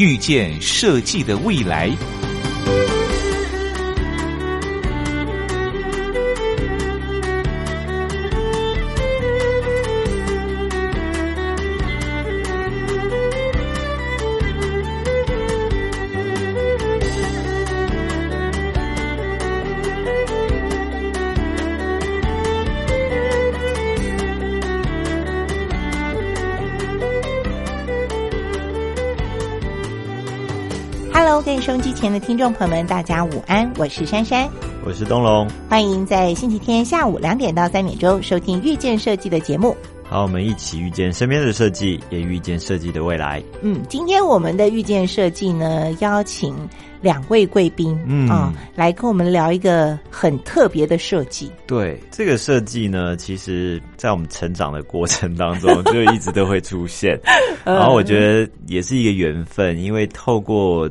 遇见设计的未来。前的听众朋友们，大家午安，我是珊珊，我是东龙，欢迎在星期天下午两点到三点钟收听《遇见设计》的节目。好，我们一起遇见身边的设计，也遇见设计的未来。嗯，今天我们的遇见设计呢，邀请两位贵宾，嗯啊，来跟我们聊一个很特别的设计。对这个设计呢，其实在我们成长的过程当中，就一直都会出现。然后我觉得也是一个缘分，因为透过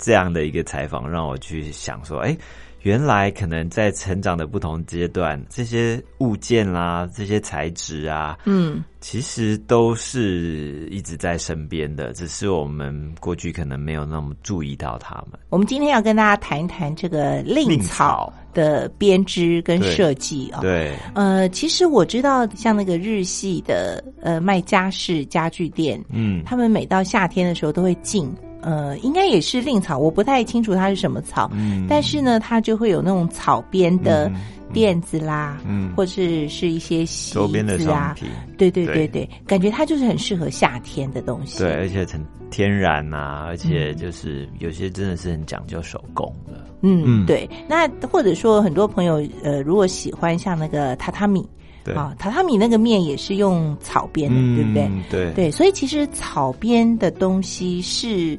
这样的一个采访，让我去想说，哎。原来可能在成长的不同阶段，这些物件啦，这些材质啊，嗯，其实都是一直在身边的，只是我们过去可能没有那么注意到它们。我们今天要跟大家谈一谈这个令令草草的编织跟对设计哦。对，呃，其实我知道，像那个日系的呃卖家饰家具店，嗯，他们每到夏天的时候都会进，呃，应该也是令草，我不太清楚它是什么草，嗯。但是呢，它就会有那种草编的嗯垫子啦，嗯。或是是一些席周边的商子啊，品，对对对对对，感觉它就是很适合夏天的东西。对，而且很天然呐、而嗯。且就是有些真的是很讲究手工的。嗯，嗯。对。那或者说，很多朋友呃，如果喜欢像那个榻榻米对，啊，榻榻米那个面也是用草编的，对不对？嗯对对，所以其实草编的东西是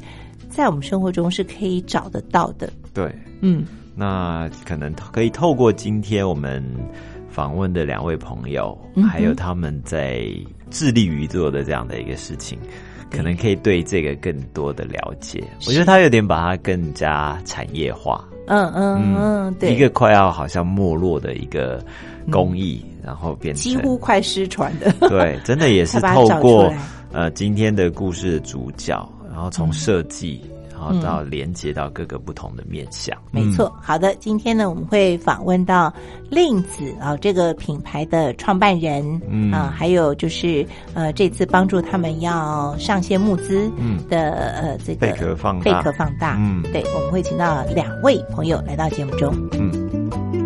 在我们生活中是可以找得到的。对。嗯那可能可以透过今天我们访问的两位朋友，嗯还有他们在致力于做的这样的一个事情，可能可以对这个更多的了解。我觉得他有点把它更加产业化，嗯嗯嗯，对，一个快要好像没落的一个工艺，然后变成几乎快失传的。对，真的也是 透过呃今天的故事的主角，然后从设计，然后嗯到连接到各个不同的面向。没错，好的，今天呢，我们会访问到令子啊、这个品牌的创办人，嗯啊，还有就是呃，这次帮助他们要上线募资嗯的、呃这个贝壳放贝大壳放大，嗯对，我们会请到两位朋友来到节目中。嗯。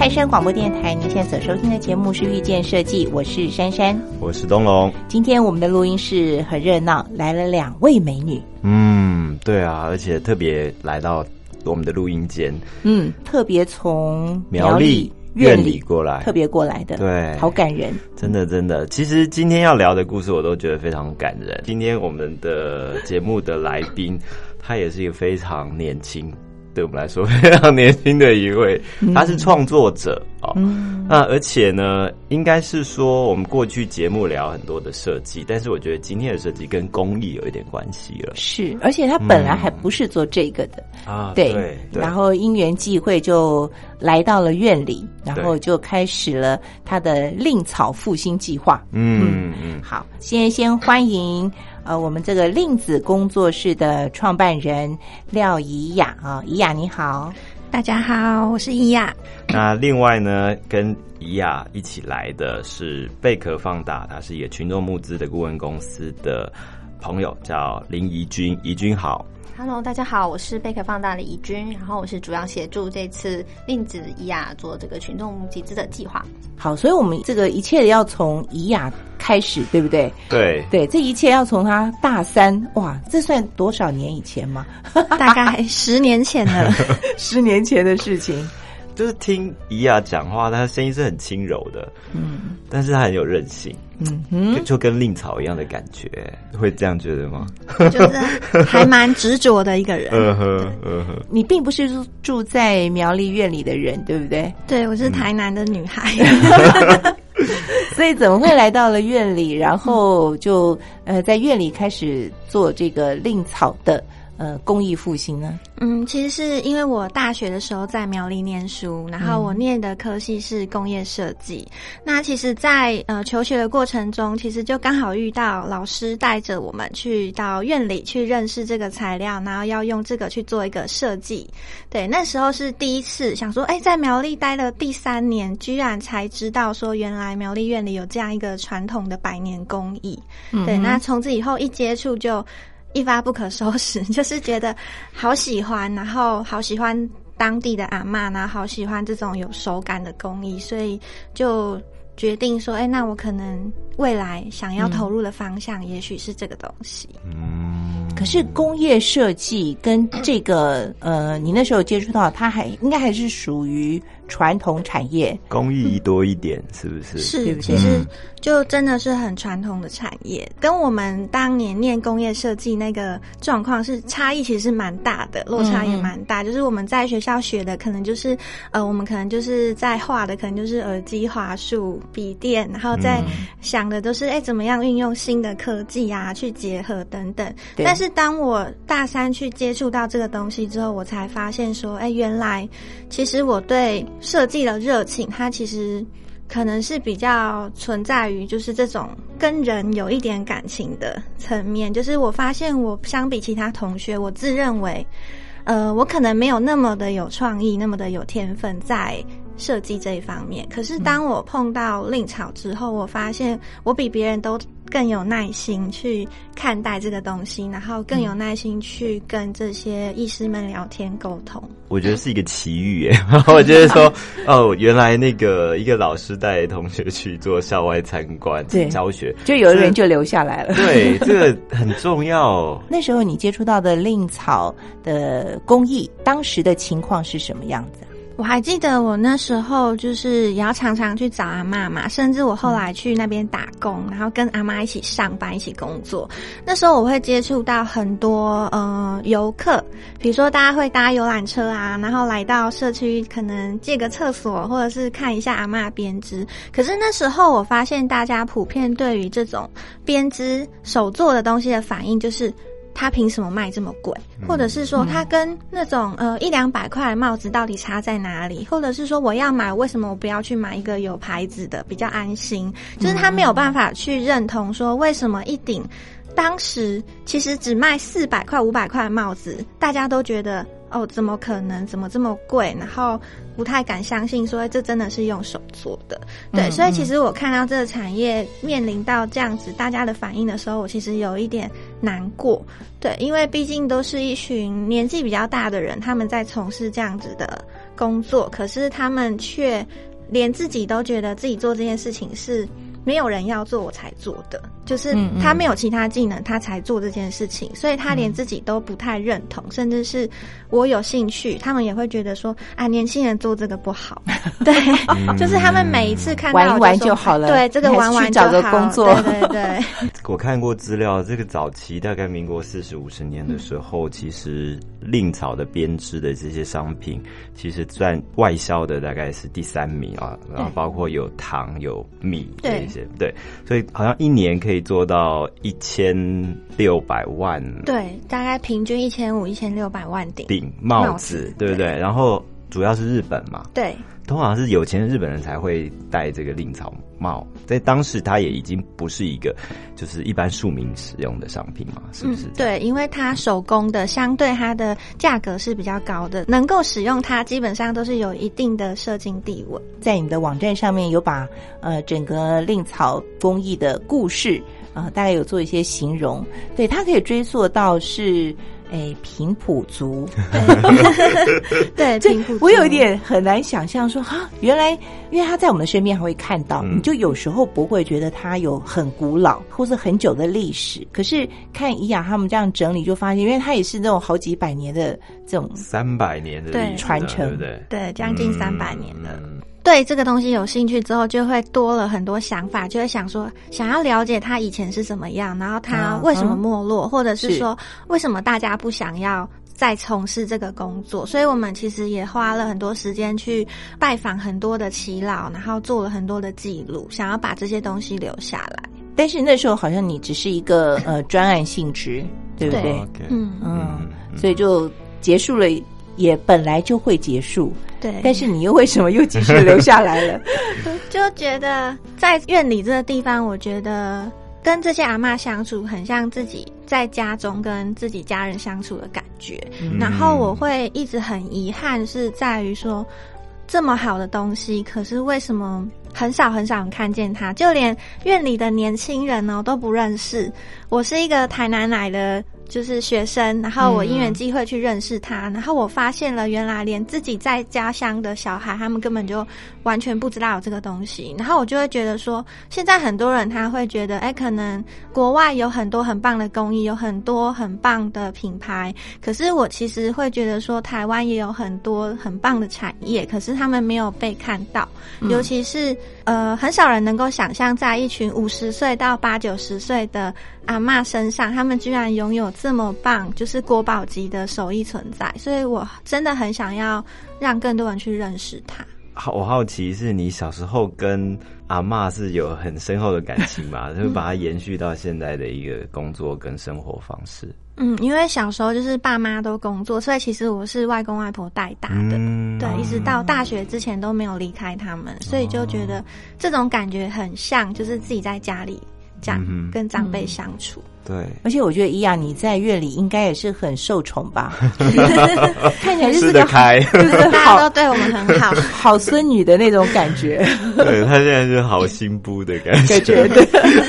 泰山广播电台，您现在所收听的节目是遇见设计，我是珊珊。我是东龙。今天我们的录音室很热闹，来了两位美女，嗯，对啊，而且特别来到我们的录音间，嗯，特别从苗栗院里过来特别过来的，对好感人。真的真的。其实今天要聊的故事，我都觉得非常感人。今天我们的节目的来宾，他也是一个非常年轻。对我们来说 非常年轻的一位，他是创作者哦。嗯。那而且呢，应该是说我们过去节目聊很多的设计，但是我觉得今天的设计跟工艺有一点关系了。是，而且他本来还不是做这个的，啊。对然后因缘际会就来到了院里，然后就开始了他的令草复兴计划。嗯嗯，好，先先欢迎呃我们这个令子工作室的创办人廖怡雅啊，怡雅你好，大家好，我是怡雅。那另外呢，跟怡雅一起来的是贝壳放大，它是一个群众募资的顾问公司的朋友叫林怡君，怡君好。Hello，大家好，我是贝壳放大的怡君，然后我是主要协助这次令子怡雅做这个群众集资的计划。好，所以我们这个一切要从怡雅开始，对不对？对，对，这一切要从他大三，哇，这算多少年以前吗？大概十年前的，十年前的事情。就是听怡雅讲话，她声音是很轻柔的，嗯但是她很有韧性，嗯哼，就跟令草一样的感觉，会这样觉得吗？就是还蛮执着的一个人。嗯哼，嗯哼，你并不是住住在苗栗院里的人，对不对？对，我是台南的女孩。所以怎么会来到了院里，然后就呃在院里开始做这个令草的呃公益复兴呢？嗯，其实是因为我大学的时候在苗栗念书，然后我念的科系是工业设计。那其实在，呃求学的过程中，其实就刚好遇到老师带着我们去到院里去认识这个材料，然后要用这个去做一个设计。对，那时候是第一次想说，哎，在苗栗待了第三年，居然才知道说，原来苗栗院里有这样一个传统的百年工艺。对，那从此以后一接触就。一发不可收拾，就是觉得好喜欢，然后好喜欢当地的阿嬷，然后好喜欢这种有手感的工艺，所以就决定说，哎，那我可能未来想要投入的方向，也许是这个东西。嗯，可是工业设计跟这个呃，你那时候接触到，它还应该还是属于传统产业。工艺多一点，是不是？是，其实嗯就真的是很传统的产业，跟我们当年念工业设计那个状况是差异，其实是蛮大的，落差也蛮大。就是我们在学校学的，可能就是呃，我们可能就是在画的，可能就是耳机、华数、笔电，然后在想的都是哎、怎么样运用新的科技啊去结合等等。但是当我大三去接触到这个东西之后，我才发现说，哎，原来其实我对设计的热情，它其实可能是比较存在于就是这种跟人有一点感情的层面。就是我发现我相比其他同学，我自认为，呃，我可能没有那么的有创意，那么的有天分在设计这一方面。可是当我碰到令草之后，我发现我比别人都更有耐心去看待这个东西，然后更有耐心去跟这些医师们聊天沟通。我觉得是一个奇遇耶。我觉得说，哦，原来那个一个老师带同学去做校外参观对教学，就有的人就留下来了。对，这个很重要。那时候你接触到的令草的工艺，当时的情况是什么样子？我还记得我那时候就是也要常常去找阿妈嘛，甚至我后来去那边打工，然后跟阿妈一起上班、一起工作。那时候我会接触到很多呃游客，比如说大家会搭游览车啊，然后来到社区可能借个厕所，或者是看一下阿妈编织。可是那时候我发现大家普遍对于这种编织手做的东西的反应就是。它凭什么卖这么贵？或者是说，他跟那种呃一两百块的帽子到底差在哪里？或者是说，我要买，为什么我不要去买一个有牌子的，比较安心？就是他没有办法去认同说，为什么一顶当时其实只卖四百块、五百块的帽子，大家都觉得哦，怎么可能？怎么这么贵？然后不太敢相信说这真的是用手做的。对，嗯所以其实我看到这个产业面临到这样子大家的反应的时候，我其实有一点难过。对，因为毕竟都是一群年纪比较大的人，他们在从事这样子的工作，可是他们却连自己都觉得自己做这件事情是没有人要做我才做的，就是他没有其他技能，他才做这件事情，所以他连自己都不太认同，甚至是我有兴趣，他们也会觉得说啊，年轻人做这个不好，对，就是他们每一次看到玩一玩就好了对，这个玩玩找个工作。对对对。我看过资料，这个早期大概民国四十五十年的时候，其实令草的编织的这些商品，其实赚外销的大概是第三名啊，然后包括有糖有米这对一些，对，所以好像一年可以做到一千六百万对，大概平均一千五、一千六百万顶。顶帽子，对不对？然后主要是日本嘛，对，通常是有钱的日本人才会戴这个令草帽，在当时它也已经不是一个就是一般庶民使用的商品嘛，是不是？嗯？，对，因为它手工的，相对它的价格是比较高的，能够使用它，基本上都是有一定的社经地位。在你的网站上面有把呃整个令草工艺的故事呃，大概有做一些形容，对它可以追溯到是。哎，平埔族，对，平埔族，我有一点很难想象说哈，原来因为他在我们身边还会看到，你就有时候不会觉得他有很古老或是很久的历史，可是看怡雅他们这样整理，就发现，因为他也是那种好几百年的这种三百年的传承，对不对？对，将近三百年的。对这个东西有兴趣之后，就会多了很多想法，就会想说，想要了解他以前是怎么样，然后他为什么没落，或者是说为什么大家不想要再从事这个工作。所以我们其实也花了很多时间去拜访很多的耆老，然后做了很多的记录，想要把这些东西留下来。但是那时候好像你只是一个呃专案性质，对不对？嗯嗯，所以就结束了。也本来就会结束，对。但是你又为什么又继续留下来了？就觉得在院里这个地方，我觉得跟这些阿妈相处，很像自己在家中跟自己家人相处的感觉。然后我会一直很遗憾，是在于说这么好的东西，可是为什么很少很少人看见它？就连院里的年轻人呢都不认识。我是一个台南来的。就是学生，然后我因缘机会去认识他，然后我发现了原来连自己在家乡的小孩，他们根本就完全不知道有这个东西，然后我就会觉得说，现在很多人他会觉得，哎，可能国外有很多很棒的工艺，有很多很棒的品牌，可是我其实会觉得说，台湾也有很多很棒的产业，可是他们没有被看到，尤其是呃，很少人能够想象，在一群五十岁到八九十岁的阿嬷身上，他们居然拥有。这么棒，就是国宝级的手艺存在，所以我真的很想要让更多人去认识它。好，我好奇是你小时候跟阿妈是有很深厚的感情嘛？就是把它延续到现在的一个工作跟生活方式。嗯，因为小时候就是爸妈都工作，所以其实我是外公外婆带大的，对，一直到大学之前都没有离开他们，所以就觉得这种感觉很像，就是自己在家里这样跟长辈相处。对，而且我觉得伊雅你在院里应该也是很受宠吧？看起来就是个开，大家都对我们很好，好孙女的那种感觉。对他现在就好心不的感觉。对，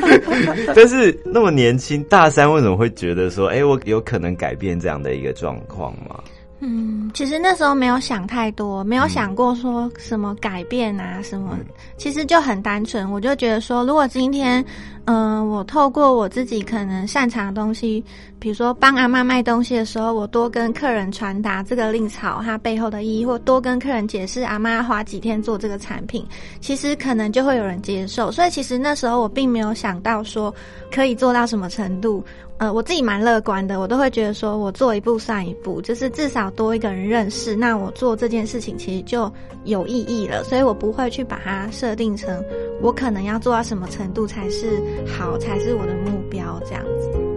但是那么年轻，大三为什么会觉得说，哎，我有可能改变这样的一个状况吗？嗯，其实那时候没有想太多，没有想过说什么改变啊什么，其实就很单纯，我就觉得说，如果今天。嗯，我透过我自己可能擅长的东西，比如说帮阿妈卖东西的时候，我多跟客人传达这个令草它背后的意义，或多跟客人解释阿妈花几天做这个产品，其实可能就会有人接受。所以其实那时候我并没有想到说可以做到什么程度。呃，我自己蛮乐观的，我都会觉得说我做一步算一步，就是至少多一个人认识，那我做这件事情其实就有意义了。所以我不会去把它设定成我可能要做到什么程度才是。好才是我的目标，这样子。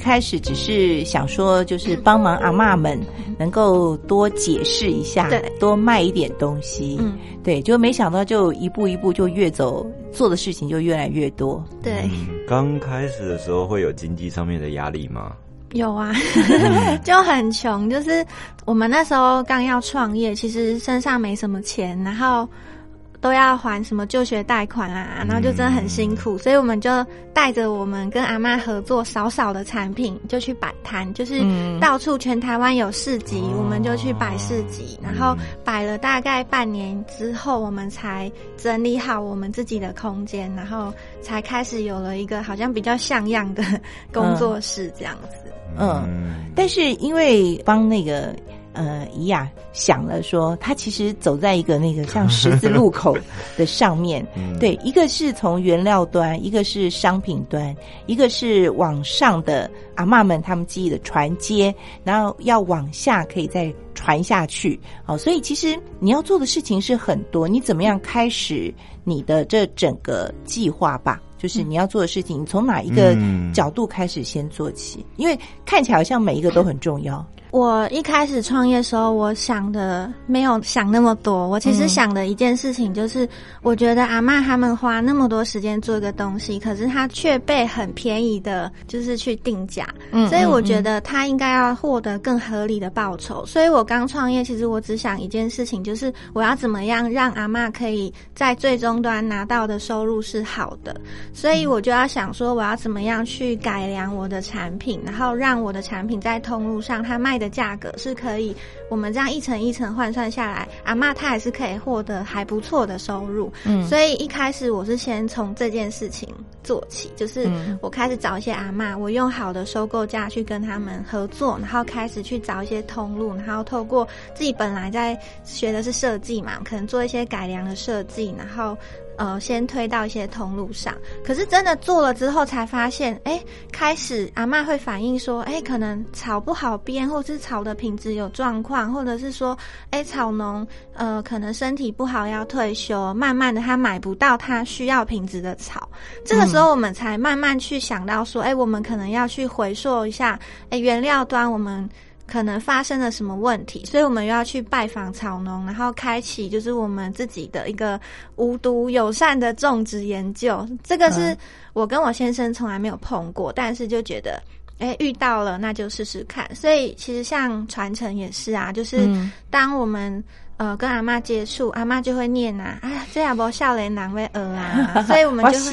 开始只是想说，就是帮忙阿妈们能够多解释一下，对，多卖一点东西，嗯，对，就没想到就一步一步就越走，做的事情就越来越多。对，刚开始的时候会有经济上面的压力吗？有啊，就很穷，就是我们那时候刚要创业，其实身上没什么钱，然后。都要还什么就学贷款啊，然后就真的很辛苦，所以我们就带着我们跟阿妈合作少少的产品，就去摆摊，就是到处全台湾有市集，我们就去摆市集，然后摆了大概半年之后，我们才整理好我们自己的空间，然后才开始有了一个好像比较像样的工作室这样子。嗯，但是因为帮那个。呃，怡雅想了说，他其实走在一个那个像十字路口的上面，对，一个是从原料端，一个是商品端，一个是往上的阿嬷们他们记忆的传接，然后要往下可以再传下去。好，所以其实你要做的事情是很多，你怎么样开始你的这整个计划吧？就是你要做的事情，你从哪一个角度开始先做起？因为看起来好像每一个都很重要。我一开始创业的时候，我想的没有想那么多。我其实想的一件事情就是，我觉得阿妈他们花那么多时间做一个东西，可是他却被很便宜的，就是去定价。嗯，所以我觉得他应该要获得更合理的报酬。所以我刚创业，其实我只想一件事情，就是我要怎么样让阿妈可以在最终端拿到的收入是好的。所以我就要想说，我要怎么样去改良我的产品，然后让我的产品在通路上它卖。的价格是可以，我们这样一层一层换算下来，阿妈她还是可以获得还不错的收入。嗯，所以一开始我是先从这件事情做起，就是我开始找一些阿妈，我用好的收购价去跟他们合作，然后开始去找一些通路，然后透过自己本来在学的是设计嘛，可能做一些改良的设计，然后。呃，先推到一些通路上，可是真的做了之后，才发现，哎，开始阿妈会反映说，哎，可能草不好编，或是草的品质有状况，或者是说，哎，草农呃，可能身体不好要退休，慢慢的他买不到他需要品质的草，这个时候我们才慢慢去想到说，哎，我们可能要去回溯一下，哎，原料端我们。可能发生了什么问题，所以我们又要去拜访草农，然后开启就是我们自己的一个无毒友善的种植研究。这个是我跟我先生从来没有碰过，但是就觉得，哎，遇到了那就试试看。所以其实像传承也是啊，就是当我们。呃，跟阿妈接触，阿妈就会念呐，啊，这样不笑脸难为儿啊，所以我们就会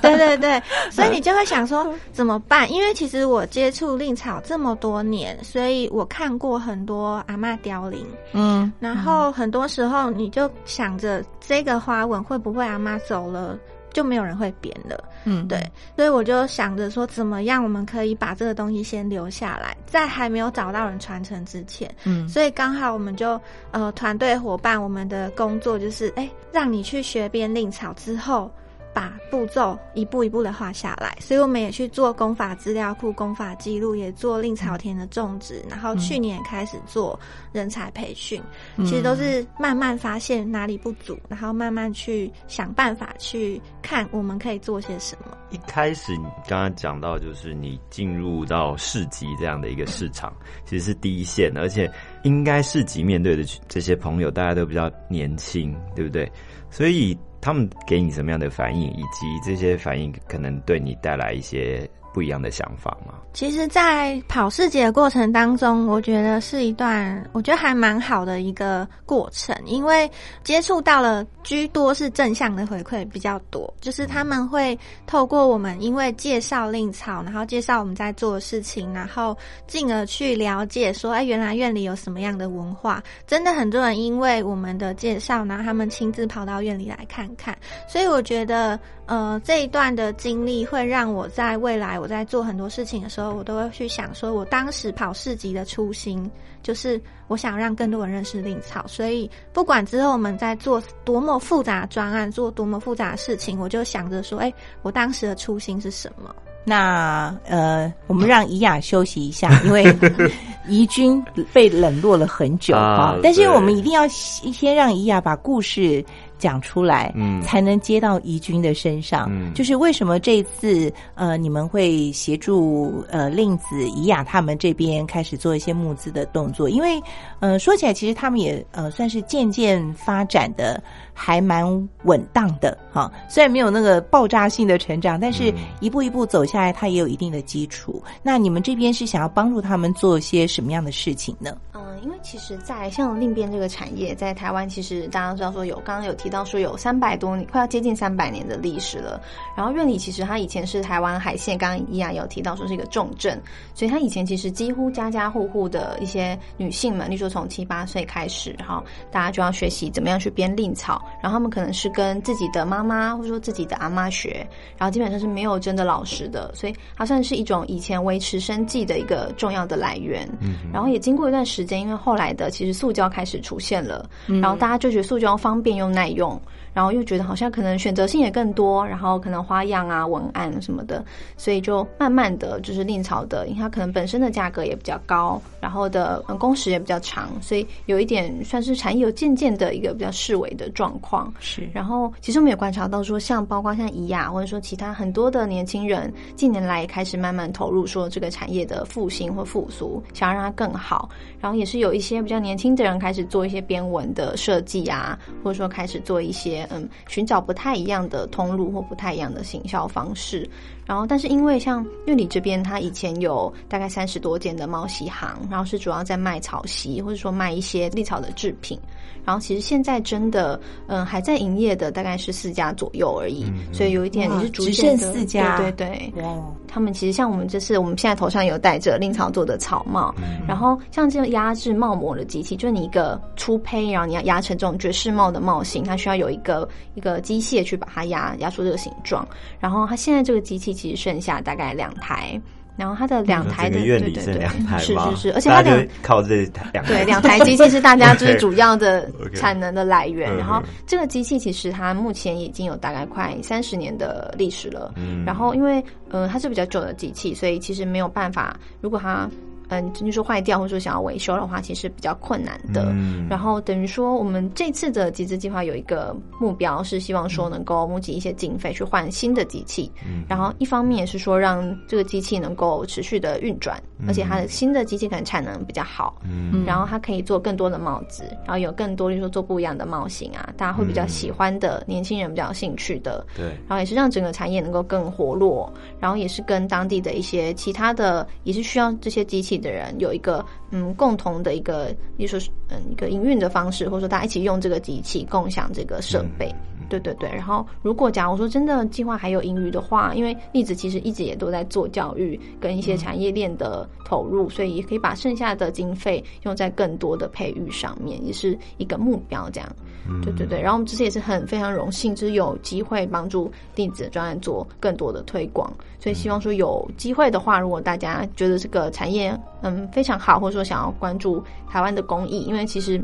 对对对对，所以你就会想说怎么办？因为其实我接触令草这么多年，所以我看过很多阿妈凋零，嗯，然后很多时候你就想着这个花纹会不会阿妈走了？就没有人会编了，嗯，对，所以我就想着说，怎么样我们可以把这个东西先留下来，在还没有找到人传承之前，嗯，所以刚好我们就呃团队伙伴，我们的工作就是，哎，让你去学编令草之后。把步骤一步一步的画下来，所以我们也去做功法资料库、功法记录，也做令草田的种植，然后去年开始做人才培训，其实都是慢慢发现哪里不足，然后慢慢去想办法去看我们可以做些什么。一开始你刚刚讲到，就是你进入到市集这样的一个市场，其实是第一线，而且应该市集面对的这些朋友，大家都比较年轻，对不对？所以。他们给你什么样的反应，以及这些反应可能对你带来一些。不一样的想法吗？其实，在跑市集的过程当中，我觉得是一段我觉得还蛮好的一个过程，因为接触到了居多是正向的回馈比较多，就是他们会透过我们因为介绍令草，然后介绍我们在做的事情，然后进而去了解说，哎，原来院里有什么样的文化。真的很多人因为我们的介绍，然后他们亲自跑到院里来看看，所以我觉得。呃，这一段的经历会让我在未来我在做很多事情的时候，我都会去想，说我当时跑市集的初心就是我想让更多人认识令草，所以不管之后我们在做多么复杂专案，做多么复杂的事情，我就想着说，哎，我当时的初心是什么？那呃，我们让怡雅休息一下，因为 怡君被冷落了很久啊，但是我们一定要先让怡雅把故事。讲出来，嗯，才能接到怡君的身上。嗯，就是为什么这一次呃，你们会协助呃令子、怡雅他们这边开始做一些募资的动作？因为呃，说起来，其实他们也呃算是渐渐发展的还蛮稳当的哈。虽然没有那个爆炸性的成长，但是一步一步走下来，它也有一定的基础。那你们这边是想要帮助他们做些什么样的事情呢？嗯，因为其实，在像令编这个产业，在台湾，其实大家知道说有刚刚有提。到说有三百多年，快要接近三百年的历史了。然后院里其实它以前是台湾海线，刚刚依然有提到说是一个重镇，所以它以前其实几乎家家户户的一些女性们，例如说从七八岁开始，哈大家就要学习怎么样去编令草。然后他们可能是跟自己的妈妈或者说自己的阿妈学，然后基本上是没有真的老师的，所以它算是一种以前维持生计的一个重要的来源。嗯，然后也经过一段时间，因因为后来的其实塑胶开始出现了，嗯然后大家就觉得塑胶方便又耐用，然后又觉得好像可能选择性也更多，然后可能花样啊、文案什么的，所以就慢慢的就是另草的，因为它可能本身的价格也比较高，然后的呃工时也比较长，所以有一点算是产业有渐渐的一个比较式微的状况。是然后，其实我们也观察到说，像包括像怡雅，或者说其他很多的年轻人，近年来也开始慢慢投入说这个产业的复兴或复苏，想要让它更好。然后也是有一些比较年轻的人开始做一些编文的设计啊，或者说开始做一些嗯寻找不太一样的通路或不太一样的行销方式。然后，但是因为像乐里这边，它以前有大概三十多间的猫洗行，然后是主要在卖草席，或者说卖一些立草的制品。然后其实现在真的，嗯，还在营业的大概是四家左右而已，所以有一点哇也是逐只渐的剩四家对对对。哇，他们其实像我们这次，我们现在头上有戴着令草做的草帽，然后像这种压制帽模的机器，就是你一个粗胚，然后你要压成这种爵士帽的帽型，它需要有一个一个机械去把它压压出这个形状。然后它现在这个机器其实剩下大概两台，然后它的两台的院里对对对剩两台吗？是是是，而且它两大家就靠这两台对，两台机器是大家就 是主要的产能的来源。嗯然后嗯这个机器其实它目前已经有大概快三十年的历史了。嗯然后因为呃它是比较旧的机器，所以其实没有办法，如果它嗯，就是说坏掉或者说想要维修的话，其实比较困难的。嗯然后等于说，我们这次的集资计划有一个目标，是希望说能够募集一些经费去换新的机器。嗯然后一方面也是说让这个机器能够持续的运转，而且它的新的机器可能产能比较好。嗯然后它可以做更多的帽子，然后有更多，例如说做不一样的帽型啊，大家会比较喜欢的，年轻人比较有兴趣的。对，然后也是让整个产业能够更活络，然后也是跟当地的一些其他的也是需要这些机器的人有一个嗯共同的一个，例如说是嗯一个营运的方式，或者说大家一起用这个机器共享这个设备。对对对，然后如果假如说真的计划还有盈余的话，因为栗子其实一直也都在做教育跟一些产业链的投入，所以也可以把剩下的经费用在更多的培育上面，也是一个目标这样。对对对，然后我们这次也是很非常荣幸，就是有机会帮助电子专案做更多的推广，所以希望说有机会的话，如果大家觉得这个产业嗯非常好，或者说想要关注台湾的工艺，因为其实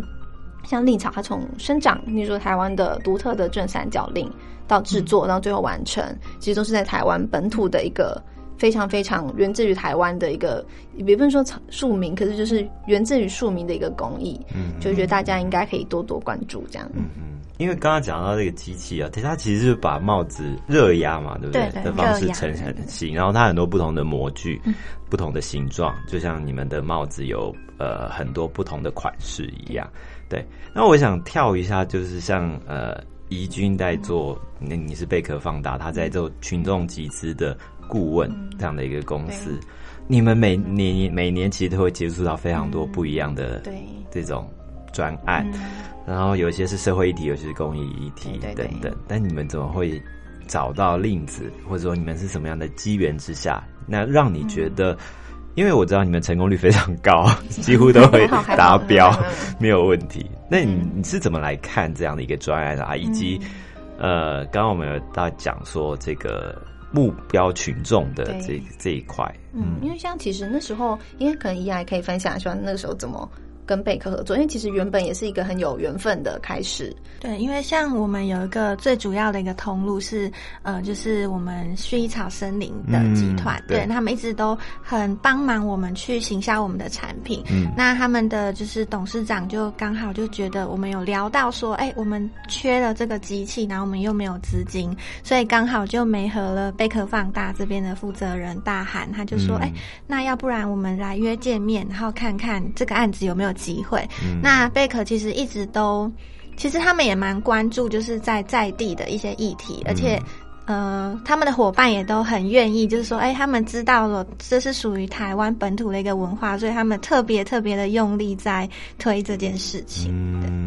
像令草，它从生长，例如说台湾的独特的正三角令到制作，到最后完成，其实都是在台湾本土的一个非常非常源自于台湾的一个，也不能说庶民，可是就是源自于庶民的一个工艺，嗯就觉得大家应该可以多多关注这样。嗯嗯。因为刚刚讲到这个机器啊，它其实是把帽子热压嘛，对不对？对的方式成型，然后它很多不同的模具、不同的形状，就像你们的帽子有呃很多不同的款式一样。对，那我想跳一下，就是像呃怡君在做，那你是贝壳放大，他在做群众集资的顾问这样的一个公司。你们每年每年其实都会接触到非常多不一样的对这种专案，嗯然后有些是社会议题，有些是公益议题等等。但你们怎么会找到令子，或者说你们是什么样的机缘之下，那让你觉嗯得？因为我知道你们成功率非常高，几乎都会达标没有问题。那你你是怎么来看这样的一个专案啊？以及嗯呃，刚刚我们有到讲说这个目标群众的这这一块，嗯，因为像其实那时候，因为可能怡雅也可以分享一下那个时候怎么跟贝壳合作，因为其实原本也是一个很有缘分的开始。对，因为像我们有一个最主要的一个通路是，呃，就是我们薰衣草森林的集团，嗯对对他们一直都很帮忙我们去行销我们的产品。嗯那他们的就是董事长就刚好就觉得我们有聊到说，哎，我们缺了这个机器，然后我们又没有资金，所以刚好就没和了贝壳放大这边的负责人大喊，他就说，嗯哎、那要不然我们来约见面，然后看看这个案子有没有机会。嗯那贝壳其实一直都，其实他们也蛮关注，就是在在地的一些议题，而且。呃，他们的伙伴也都很愿意，就是说，哎，他们知道了这是属于台湾本土的一个文化，所以他们特别特别的用力在推这件事情。嗯，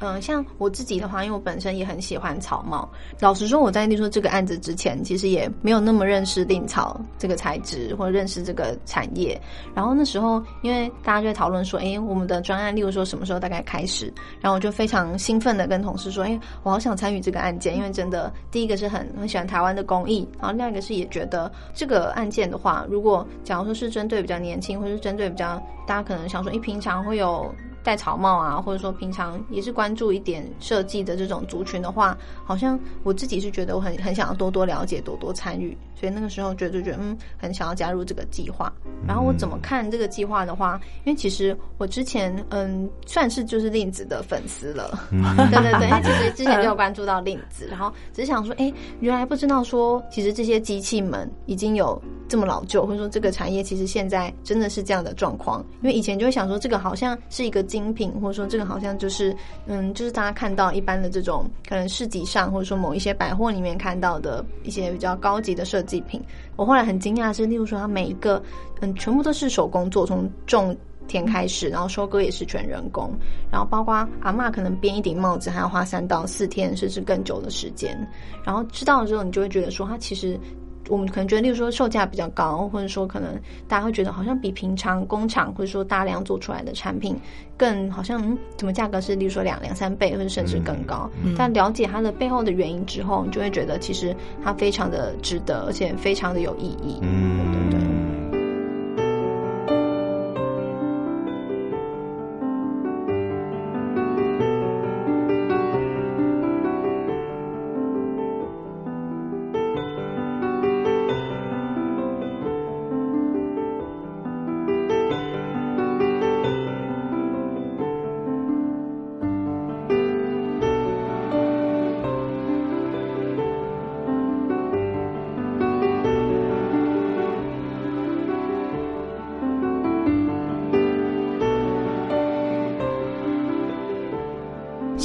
嗯，像我自己的话，因为我本身也很喜欢草帽。老实说，我在例说这个案子之前，其实也没有那么认识定草这个材质，或者认识这个产业。然后那时候，因为大家就在讨论说，哎，我们的专案，例如说什么时候大概开始？然后我就非常兴奋的跟同事说，哎，我好想参与这个案件，因为真的第一个是很很喜欢台湾的工艺，然后另外一个是也觉得这个案件的话，如果假如说是针对比较年轻，或者是针对比较大家可能想说，哎，平常会有。戴草帽啊，或者说平常也是关注一点设计的这种族群的话，好像我自己是觉得我很很想要多多了解，多多参与。所以那个时候觉得觉得嗯，很想要加入这个计划。然后我怎么看这个计划的话，因为其实我之前嗯算是就是令子的粉丝了，对对对，因为其实之前就有关注到令子，然后只是想说，哎，原来不知道说其实这些机器们已经有这么老旧，或者说这个产业其实现在真的是这样的状况。因为以前就会想说这个好像是一个精品，或者说这个好像就是嗯就是大家看到一般的这种可能市集上，或者说某一些百货里面看到的一些比较高级的设。计品，我后来很惊讶是，例如说，它每一个嗯，全部都是手工做，从种田开始，然后收割也是全人工，然后包括阿妈可能编一顶帽子还要花三到四天，甚至更久的时间。然后知道了之后，你就会觉得说，它其实我们可能觉得，例如说售价比较高，或者说可能大家会觉得好像比平常工厂或者说大量做出来的产品。更好像嗯，怎么价格是，例如说两两三倍，或者甚至更高。但了解它的背后的原因之后，你就会觉得其实它非常的值得，而且非常的有意义。嗯，对对。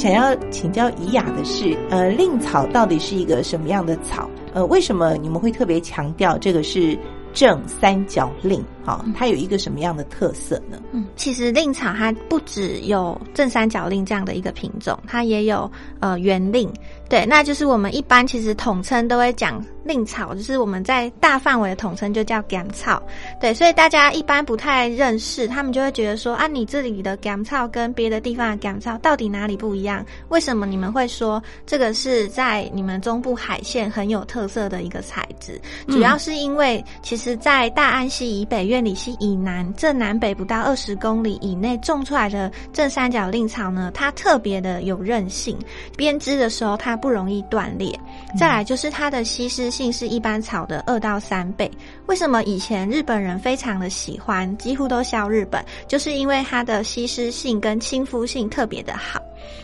想要请教怡雅的是，呃，令草到底是一个什么样的草？呃，为什么你们会特别强调这个是正三角令？好，它有一个什么样的特色呢？嗯，其实令草它不只有正三角令这样的一个品种，它也有呃圆令。对，那就是我们一般其实统称都会讲令草，就是我们在大范围的统称就叫甘草。对，所以大家一般不太认识，他们就会觉得说啊，你这里的甘草跟别的地方的甘草到底哪里不一样？为什么你们会说这个是在你们中部海线很有特色的一个材质？主要是因为其实，在大安溪以北、院里溪以南这南北不到二十公里以内种出来的正三角令草呢，它特别的有韧性，编织的时候它。不容易断裂，再来就是它的吸湿性是一般草的二到三倍。为什么以前日本人非常的喜欢，几乎都效日本，就是因为它的吸湿性跟亲肤性特别的好。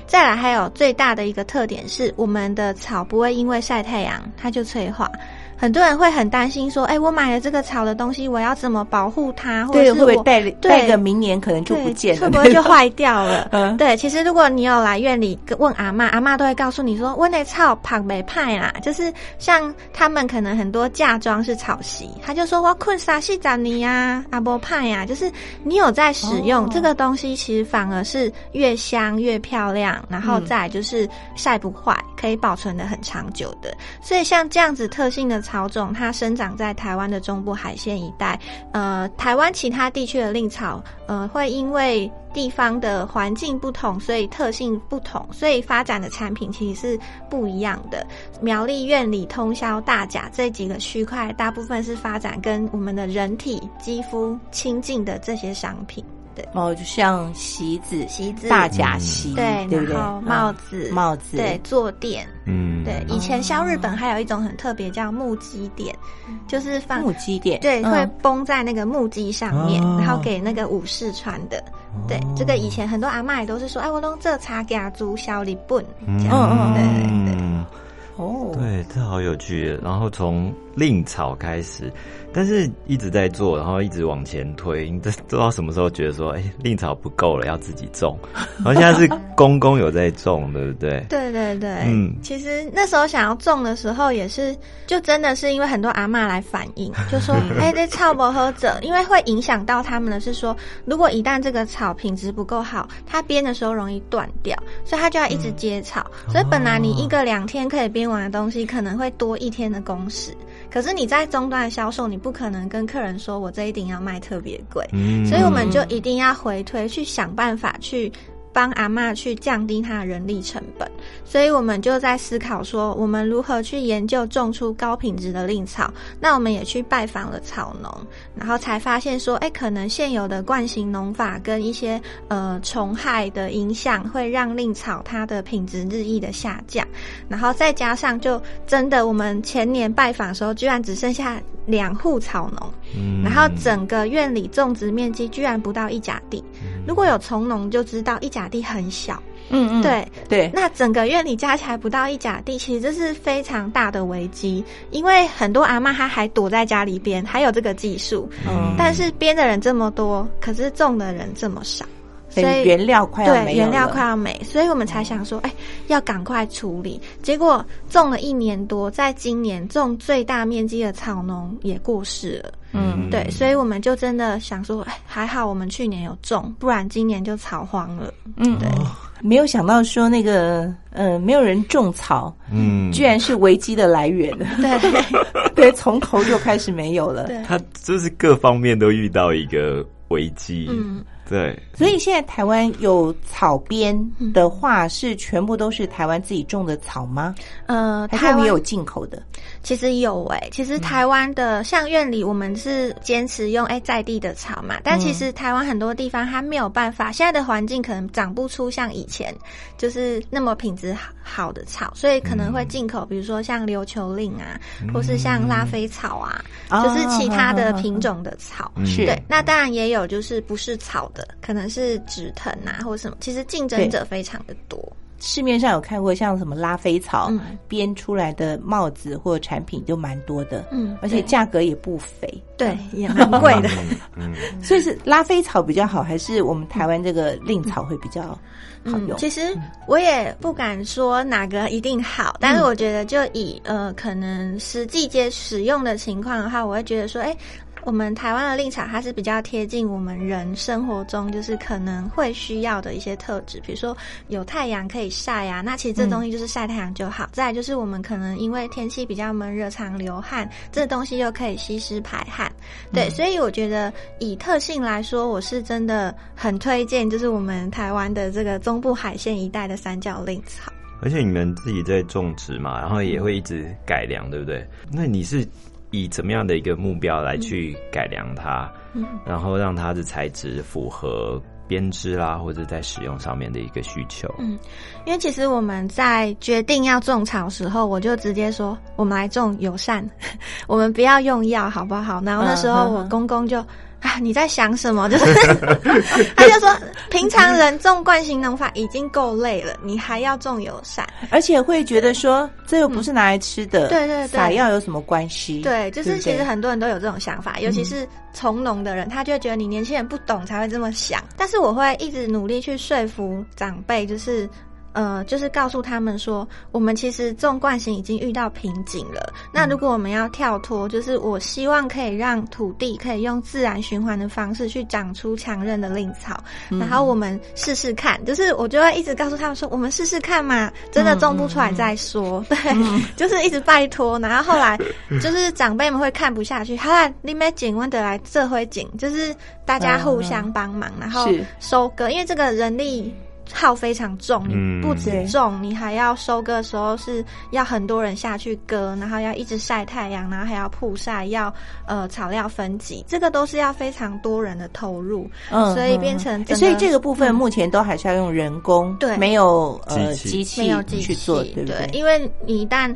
再来还有最大的一个特点是，我们的草不会因为晒太阳它就脆化。很多人会很担心说：“哎，我买了这个草的东西，我要怎么保护它？或者是会带带个明年可能就不见了，会不会就坏掉了？” 嗯，对。其实如果你有来院里问阿妈，阿妈都会告诉你说：“我那草旁没派啦，就是像他们可能很多嫁妆是草席，他就说我困啥西长你呀，阿波派呀，就是你有在使用这个东西，其实反而是越香越漂亮，然后再就是晒不坏，可以保存的很长久的。所以像这样子特性的。草种它生长在台湾的中部海线一带，呃，台湾其他地区的令草，呃，会因为地方的环境不同，所以特性不同，所以发展的产品其实是不一样的。苗栗、院里、通宵、大甲这几个区块，大部分是发展跟我们的人体肌肤亲近的这些商品。哦，就像席子、席子、大甲席，对，然后帽子、帽子，对，坐垫，嗯，对。以前销日本还有一种很特别，叫木屐垫，就是放木屐垫，对，会绷在那个木屐上面，然后给那个武士穿的。对，这个以前很多阿妈也都是说，哎，我弄这茶给他租小礼本，这样，对对。对。哦，对，这好有趣。然后从令草开始，但是一直在做，然后一直往前推。你 这做到什么时候觉得说，哎，令草不够了，要自己种？然后现在是公公有在种，对不对？对对对，嗯其实那时候想要种的时候，也是就真的是因为很多阿嬷来反映，就说：“哎、这草不喝者，因为会影响到他们的是说，如果一旦这个草品质不够好，它编的时候容易断掉，所以它就要一直接草。所以本来你一个两天可以编完的东西，可能会多一天的工时。可是你在终端销售，你不可能跟客人说我这一顶要卖特别贵，嗯。所以我们就一定要回推，去想办法去帮阿妈去降低她的人力成本。所以我们就在思考说，我们如何去研究种出高品质的令草。那我们也去拜访了草农，然后才发现说，哎，可能现有的惯性农法跟一些呃虫害的影响，会让令草它的品质日益的下降。然后再加上，就真的我们前年拜访的时候，居然只剩下两户草农。嗯然后整个院里种植面积居然不到一甲地。如果有从农就知道一甲地很小，嗯嗯，对。对，那整个院里加起来不到一甲地，其实这是非常大的危机，因为很多阿妈她还躲在家里边，还有这个技术，嗯。但是编的人这么多，可是种的人这么少，所以原料快要没原料快要没，所以我们才想说，哎，要赶快处理。结果种了一年多，在今年种最大面积的草农也过世了。嗯对，所以我们就真的想说，哎，还好我们去年有种，不然今年就草荒了。嗯，对，没有想到说那个呃，没有人种草，嗯，居然是危机的来源。对，对，从头就开始没有了。对他就是各方面都遇到一个危机，嗯，对，所以现在台湾有草编的话，是全部都是台湾自己种的草吗？呃，台湾还是我们有进口的？其实有诶、其实台湾的像院里，我们是坚持用诶、在地的草嘛，但其实台湾很多地方它没有办法，现在的环境可能长不出像以前就是那么品质好好的草，所以可能会进口，比如说像琉球令啊，或是像拉菲草啊，哦就是其他的品种的草。对，那当然也有就是不是草的，可能是紫藤啊或什么，其实竞争者非常的多。市面上有看过像什么拉菲草嗯编出来的帽子或产品就蛮多的，嗯而且价格也不菲。对，也蛮贵的。嗯，所以是拉菲草比较好，还是我们台湾这个令草会比较好用？嗯，其实我也不敢说哪个一定好，但是我觉得就以呃可能实际接使用的情况的话，我会觉得说，哎。我们台湾的令草，它是比较贴近我们人生活中，就是可能会需要的一些特质，比如说有太阳可以晒啊，那其实这东西就是晒太阳就好。再来就是我们可能因为天气比较闷热，常流汗，这东西又可以吸湿排汗，对，所以我觉得以特性来说，我是真的很推荐，就是我们台湾的这个中部海线一带的三角令草。而且你们自己在种植嘛，然后也会一直改良，对不对？那你是以怎么样的一个目标来去改良它，嗯然后让它的材质符合编织啦，或者在使用上面的一个需求？嗯，因为其实我们在决定要种草的时候，我就直接说，我们来种友善，我们不要用药，好不好？然后那时候我公公就。啊，你在想什么？就是 他就说，平常人种惯性农法已经够累了，你还要种友善？而且会觉得说这又不是拿来吃的，对对对撒药有什么关系？对，就是其实很多人都有这种想法，尤其是从农的人，他就会觉得你年轻人不懂才会这么想。但是我会一直努力去说服长辈，就是。呃，就是告诉他们说，我们其实种惯性已经遇到瓶颈了。那如果我们要跳脱，就是我希望可以让土地可以用自然循环的方式去长出强韧的令草，然后我们试试看。就是我就会一直告诉他们说，我们试试看嘛，真的种不出来再说。对，就是一直拜托。然后后来就是长辈们会看不下去，好啦，你没景问得来这回景，就是大家互相帮忙，然后收割，因为这个人力。耗非常重，不止对。种，你还要收割的时候是要很多人下去割，然后要一直晒太阳，然后还要曝晒，要呃草料分级，这个都是要非常多人的投入，嗯所以变成所以这个部分嗯目前都还是要用人工，对。没有呃机器。没有机器，去做，对不对？因为你一旦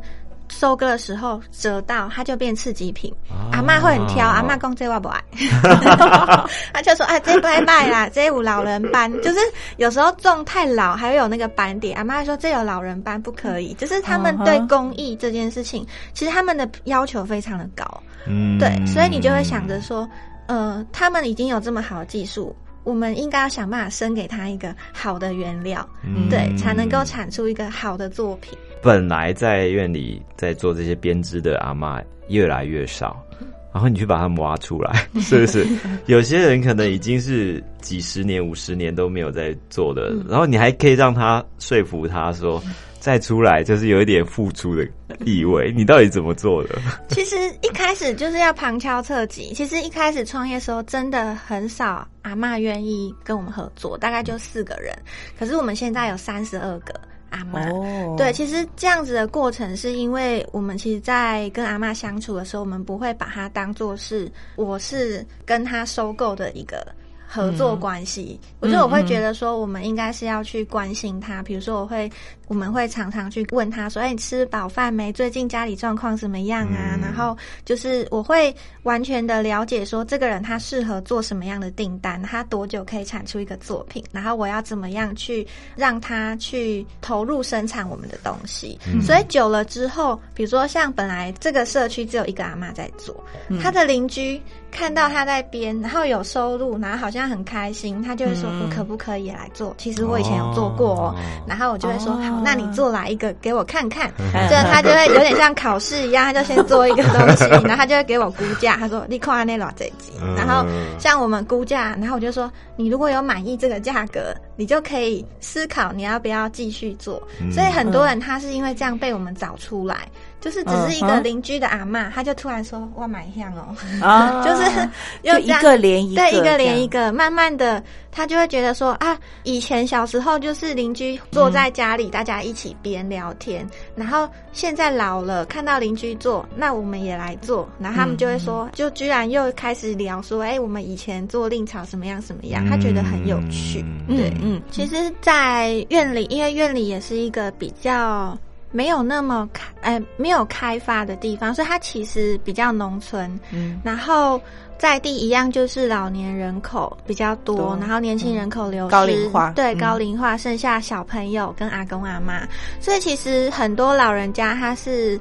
收割的时候折到，它就变次级品。哦阿妈会很挑，阿妈讲这我不爱，他就说啊，这不爱卖啦，这有老人斑，就是有时候种太老，还会有那个斑点。阿妈说这有老人斑不可以，就是他们对工艺这件事情，其实他们的要求非常的高。嗯对，所以你就会想着说，呃，他们已经有这么好的技术，我们应该要想办法生给他一个好的原料，嗯对，才能够产出一个好的作品。本来在院里在做这些编织的阿妈越来越少，然后你去把他们挖出来，是不是？有些人可能已经是几十年、五十年都没有在做的，然后你还可以让他说服他说。再出来就是有一点付出的意味，你到底怎么做的？其实一开始就是要旁敲侧击。其实一开始创业的时候，真的很少阿妈愿意跟我们合作，大概就四个人。可是我们现在有三十二个阿妈。哦，对，其实这样子的过程是因为我们其实，在跟阿妈相处的时候，我们不会把它当做是我是跟他收购的一个。合作关系，我觉得我会觉得说，我们应该是要去关心他。比如说，我会我们会常常去问他说：“哎，你吃饱饭没？最近家里状况怎么样啊？”然后就是我会完全的了解说，这个人他适合做什么样的订单，他多久可以产出一个作品，然后我要怎么样去让他去投入生产我们的东西。所以久了之后，比如说像本来这个社区只有一个阿妈在做，他的邻居。看到他在编，然后有收入，然后好像很开心，他就会说：“我可不可以来做？”其实我以前有做过哦。然后我就会说：“好，那你做来一个给我看看。”这他就会有点像考试一样，他就先做一个东西，然后他就会给我估价。他说：“你看那老这集。”然后像我们估价，然后我就说：“你如果有满意这个价格，你就可以思考你要不要继续做。”所以很多人他是因为这样被我们找出来。就是只是一个邻居的阿妈，他就突然说：“我买一样哦。”啊，就是又一个连一个，对，一个连一个，慢慢的，他就会觉得说：“啊，以前小时候就是邻居坐在家里，大家一起边聊天，然后现在老了，看到邻居做，那我们也来做，然后他们就会说，就居然又开始聊说：‘哎，我们以前做令草什么样什么样？’他觉得很有趣。对，嗯，其实，在院里，因为院里也是一个比较。没有那么开，哎，没有开发的地方，所以它其实比较农村。嗯，然后在地一样就是老年人口比较多，然后年轻人口流失，高龄化，对高龄化，剩下小朋友跟阿公阿妈，所以其实很多老人家他是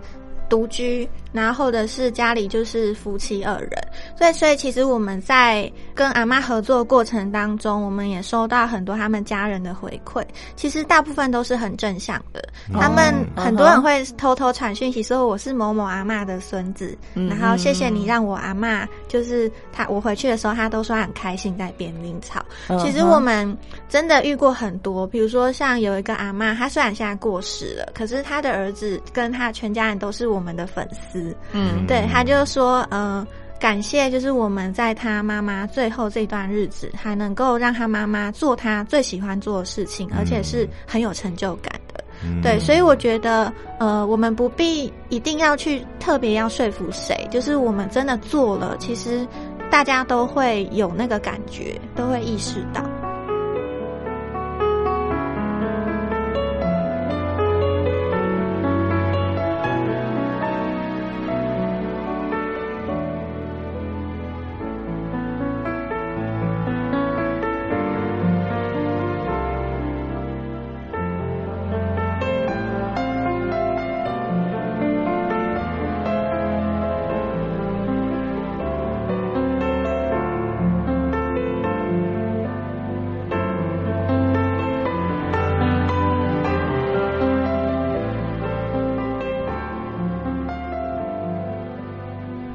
独居。然后或者是家里就是夫妻二人，所以所以其实我们在跟阿妈合作过程当中，我们也收到很多他们家人的回馈，其实大部分都是很正向的。他们很多人会偷偷传讯息说我是某某阿妈的孙子，然后谢谢你让我阿妈，就是他我回去的时候他都说很开心在编灵草。其实我们真的遇过很多，比如说像有一个阿妈，她虽然现在过世了，可是她的儿子跟他全家人都是我们的粉丝。嗯，对，他就说，呃，感谢，就是我们在他妈妈最后这段日子，还能够让他妈妈做他最喜欢做的事情，而且是很有成就感的。对，所以我觉得，呃，我们不必一定要去特别要说服谁，就是我们真的做了，其实大家都会有那个感觉，都会意识到。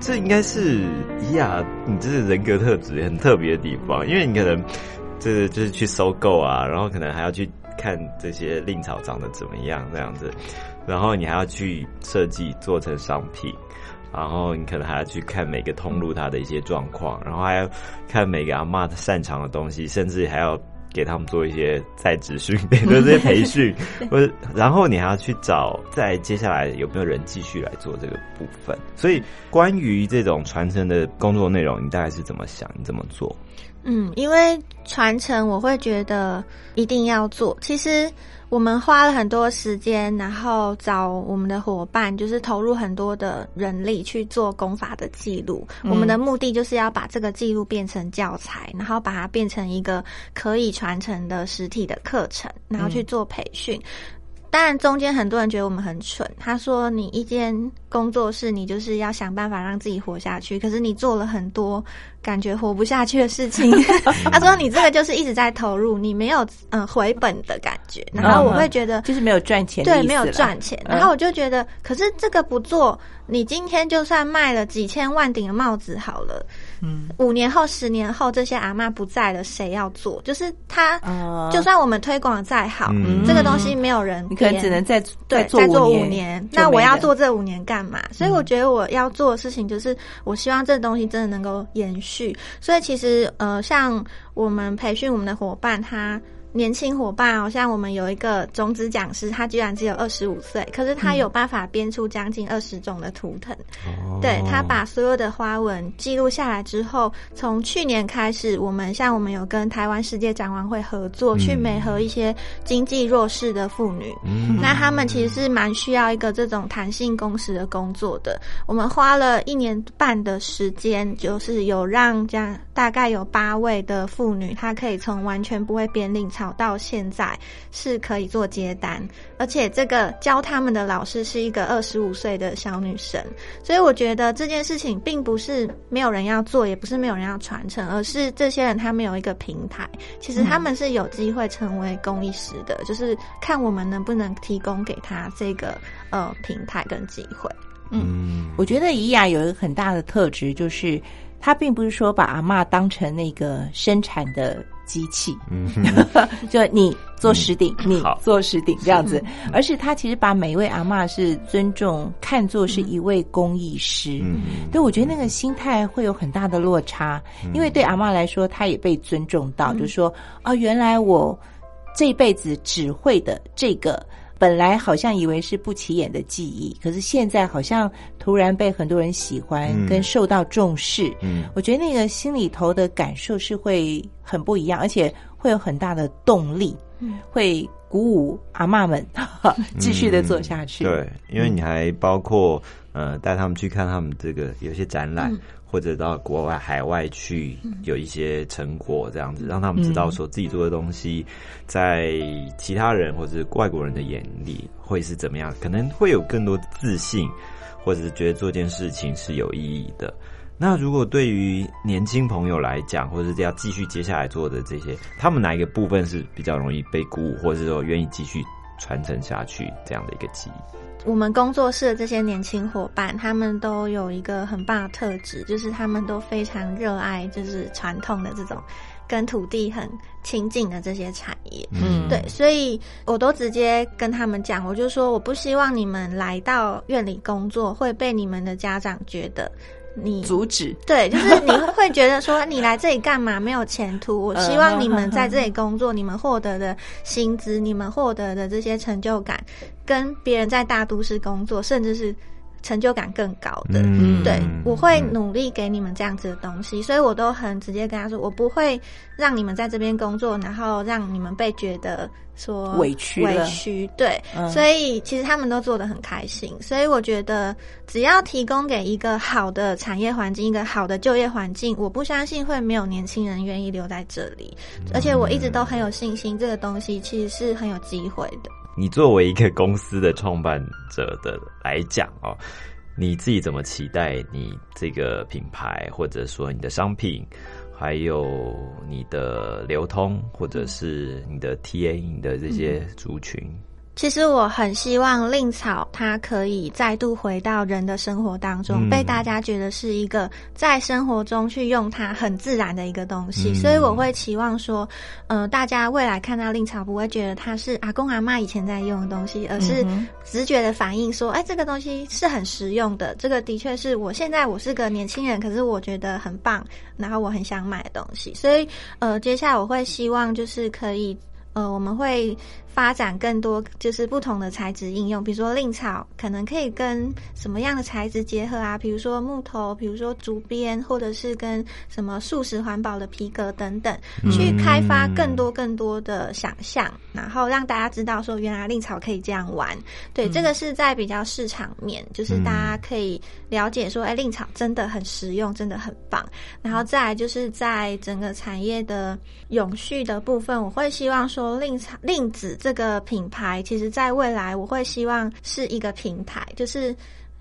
这应该是伊亚，你这是人格特质很特别的地方，因为你可能这就是去收购啊，然后可能还要去看这些令草长得怎么样这样子，然后你还要去设计做成商品，然后你可能还要去看每个通路它的一些状况，然后还要看每个阿妈擅长的东西，甚至还要。给他们做一些在职训 练的这些培训，或者然后你还要去找，在接下来有没有人继续来做这个部分？所以关于这种传承的工作内容，你大概是怎么想？你怎么做？嗯，因为传承，我会觉得一定要做。其实。我们花了很多时间，然后找我们的伙伴，就是投入很多的人力去做功法的记录。我们的目的就是要把这个记录变成教材，然后把它变成一个可以传承的实体的课程，然后去做培训。当然中间很多人觉得我们很蠢，他说你一间工作室，你就是要想办法让自己活下去，可是你做了很多感觉活不下去的事情。他说你这个就是一直在投入，你没有嗯回本的感觉。然后我会觉得就是没有赚钱对，没有赚钱。嗯然后我就觉得，可是这个不做，你今天就算卖了几千万顶的帽子好了，嗯，五年后、十年后，这些阿妈不在了，谁要做？就是他，啊就算我们推广的再好，嗯这个东西没有人你可能只能再对，做再做五五年，那我要做这五年干嘛？所以我觉得我要做的事情就是，我希望这个东西真的能够延续。所以其实呃，像我们培训我们的伙伴，他。年轻伙伴哦，像我们有一个种子讲师，他居然只有二十五岁，可是他有办法编出将近二十种的图腾。哦对他把所有的花纹记录下来之后，从去年开始，我们像我们有跟台湾世界展望会合作，嗯去美合一些经济弱势的妇女。嗯那他们其实是蛮需要一个这种弹性工时的工作的。我们花了一年半的时间，就是有让这样大概有八位的妇女，她可以从完全不会编令草到现在是可以做接单，而且这个教他们的老师是一个二十五岁的小女生。所以我觉得这件事情并不是没有人要做，也不是没有人要传承，而是这些人他们有一个平台，其实他们是有机会成为公益师的，就是看我们能不能提供给他这个呃平台跟机会。嗯我觉得怡雅有一个很大的特质，就是她并不是说把阿嬷当成那个生产的机器，嗯 就你做十顶，你做十顶这样子，而是他其实把每一位阿嬷是尊重，看作是一位公益师。嗯对，我觉得那个心态会有很大的落差，因为对阿嬷来说，她也被尊重到，就是说，啊，原来我这辈子只会的这个。本来好像以为是不起眼的记忆，可是现在好像突然被很多人喜欢，嗯跟受到重视。嗯我觉得那个心里头的感受是会很不一样，而且会有很大的动力，嗯会鼓舞阿妈们 继续的做下去。对，因为你还包括呃带他们去看他们这个有些展览，嗯或者到国外海外去有一些成果，这样子让他们知道说自己做的东西，在其他人或者是外国人的眼里会是怎么样，可能会有更多自信，或者是觉得做件事情是有意义的。那如果对于年轻朋友来讲，或者是要继续接下来做的这些，他们哪一个部分是比较容易被鼓舞，或者是说愿意继续传承下去这样的一个记忆？我们工作室的这些年轻伙伴，他们都有一个很棒的特质，就是他们都非常热爱，就是传统的这种跟土地很亲近的这些产业。嗯对，所以我都直接跟他们讲，我就说我不希望你们来到院里工作会被你们的家长觉得你阻止。对，就是你会觉得说你来这里干嘛？没有前途。我希望你们在这里工作，你们获得的薪资，你们获得的这些成就感，跟别人在大都市工作，甚至是成就感更高的。嗯对，我会努力给你们这样子的东西，所以我都很直接跟他说，我不会让你们在这边工作，然后让你们被觉得说委屈委屈。对，嗯所以其实他们都做的很开心，所以我觉得只要提供给一个好的产业环境，一个好的就业环境，我不相信会没有年轻人愿意留在这里，而且我一直都很有信心，这个东西其实是很有机会的。你作为一个公司的创办者的来讲哦，你自己怎么期待你这个品牌，或者说你的商品，还有你的流通，或者是你的 TA 你的这些族群？其实我很希望令草它可以再度回到人的生活当中，嗯被大家觉得是一个在生活中去用它很自然的一个东西。嗯所以我会期望说，呃，大家未来看到令草不会觉得它是阿公阿妈以前在用的东西，而是直觉的反应说，哎，这个东西是很实用的，这个的确是我现在我是个年轻人，可是我觉得很棒，然后我很想买的东西。所以，呃，接下来我会希望就是可以。呃，我们会发展更多就是不同的材质应用，比如说令草可能可以跟什么样的材质结合啊？比如说木头，比如说竹编，或者是跟什么素食环保的皮革等等，去开发更多更多的想象，然后让大家知道说原来令草可以这样玩。对，这个是在比较市场面，就是大家可以了解说，哎，令草真的很实用，真的很棒。然后再来就是在整个产业的永续的部分，我会希望说令草令子这这个品牌，其实在未来我会希望是一个平台，就是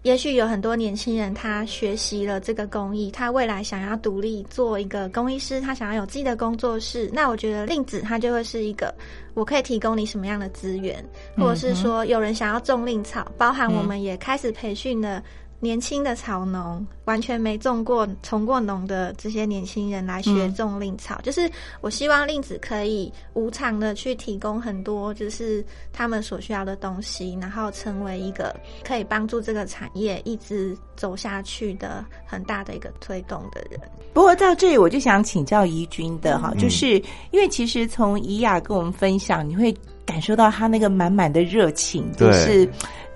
也许有很多年轻人他学习了这个工艺，他未来想要独立做一个工艺师，他想要有自己的工作室，那我觉得令子他就会是一个我可以提供你什么样的资源，或者是说有人想要种令草，包含我们也开始培训了。年轻的草农，完全没种过、从过农的这些年轻人来学种令草，就是我希望令子可以无偿的去提供很多，就是他们所需要的东西，然后成为一个可以帮助这个产业一直走下去的很大的一个推动的人。不过到这里，我就想请教怡君的哈，就是因为其实从怡雅跟我们分享，你会感受到他那个满满的热情，就是。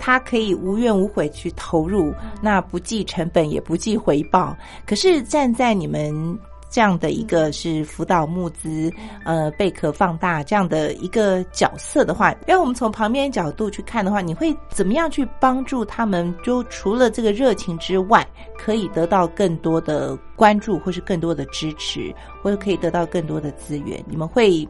他可以无怨无悔去投入，那不计成本也不计回报。可是站在你们这样的一个是辅导募资、呃贝壳放大这样的一个角色的话，因为我们从旁边角度去看的话，你会怎么样去帮助他们？就除了这个热情之外，可以得到更多的关注，或是更多的支持，或者可以得到更多的资源？你们会？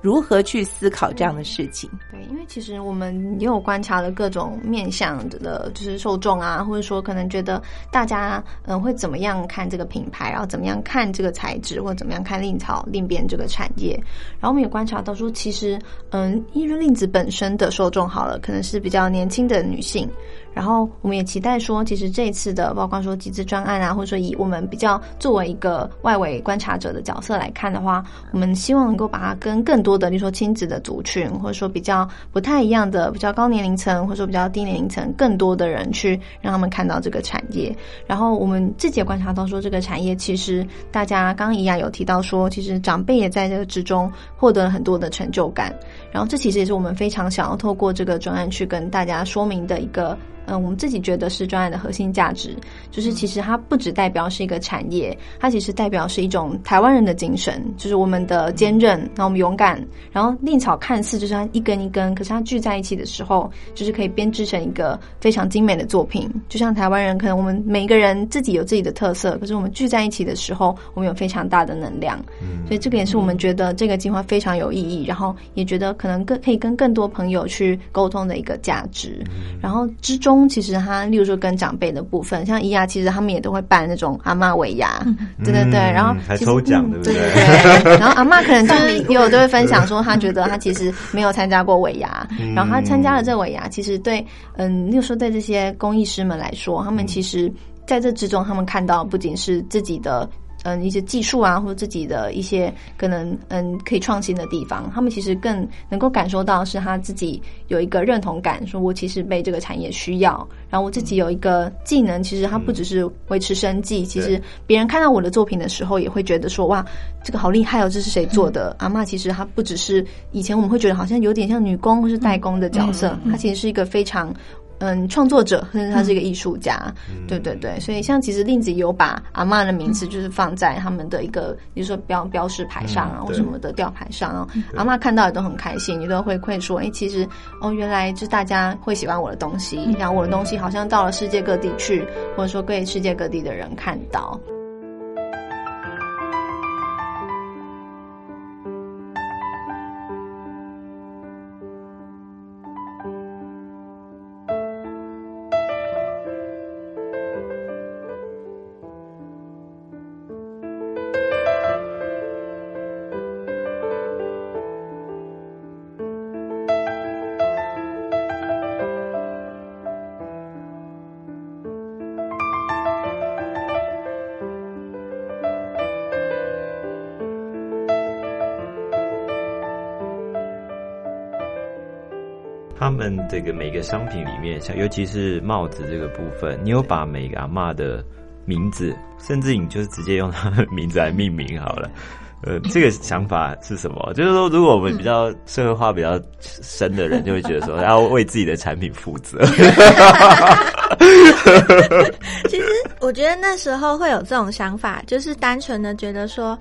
如何去思考这样的事情？对，因为其实我们也有观察了各种面向的，就是受众啊，或者说可能觉得大家嗯会怎么样看这个品牌，然后怎么样看这个材质，或者怎么样看令草令编这个产业。然后我们也观察到说，其实嗯，因为令子本身的受众好了，可能是比较年轻的女性。然后我们也期待说，其实这一次的，包括说集资专案啊，或者说以我们比较作为一个外围观察者的角色来看的话，我们希望能够把它跟更多的，例如说亲子的族群，或者说比较不太一样的、比较高年龄层，或者说比较低年龄层，更多的人去让他们看到这个产业。然后我们自己也观察到说，这个产业其实大家刚刚一样有提到说，其实长辈也在这个之中获得了很多的成就感。然后这其实也是我们非常想要透过这个专案去跟大家说明的一个。嗯，我们自己觉得是专案的核心价值，就是其实它不只代表是一个产业，它其实代表是一种台湾人的精神，就是我们的坚韧，然后我们勇敢，然后令草看似就是它一根一根，可是它聚在一起的时候，就是可以编织成一个非常精美的作品。就像台湾人，可能我们每一个人自己有自己的特色，可是我们聚在一起的时候，我们有非常大的能量。嗯，所以这个也是我们觉得这个计划非常有意义，然后也觉得可能更可以跟更多朋友去沟通的一个价值。然后之中。其实他，例如说跟长辈的部分，像伊亚，其实他们也都会办那种阿妈尾牙，对对对，然后还抽奖，对不对？对对。然后阿妈可能就是也有都会分享说，他觉得他其实没有参加过尾牙，然后他参加了这尾牙，其实对，嗯，例如说对这些工艺师们来说，他们其实在这之中，他们看到不仅是自己的。嗯，一些技术啊，或者自己的一些可能，嗯，可以创新的地方，他们其实更能够感受到是他自己有一个认同感，说我其实被这个产业需要，然后我自己有一个技能，其实它不只是维持生计，其实别人看到我的作品的时候，也会觉得说哇，这个好厉害哦，这是谁做的？阿妈其实她不只是以前我们会觉得好像有点像女工或是代工的角色，她其实是一个非常。嗯，创作者，甚 至他是一个艺术家，对对对，所以像其实令子有把阿妈的名字就是放在他们的一个，比如说标标识牌上啊，或什么的吊牌上啊，阿妈看到也都很开心，你都会会说，哎，其实哦，原来就是大家会喜欢我的东西，然后我的东西好像到了世界各地去，或者说被世界各地的人看到。这个每个商品里面，像尤其是帽子这个部分，你有把每个阿妈的名字，甚至你就是直接用他的名字来命名好了。呃，这个想法是什么？就是说，如果我们比较社会化比较深的人，就会觉得说要为自己的产品负责。其实我觉得那时候会有这种想法，就是单纯的觉得说。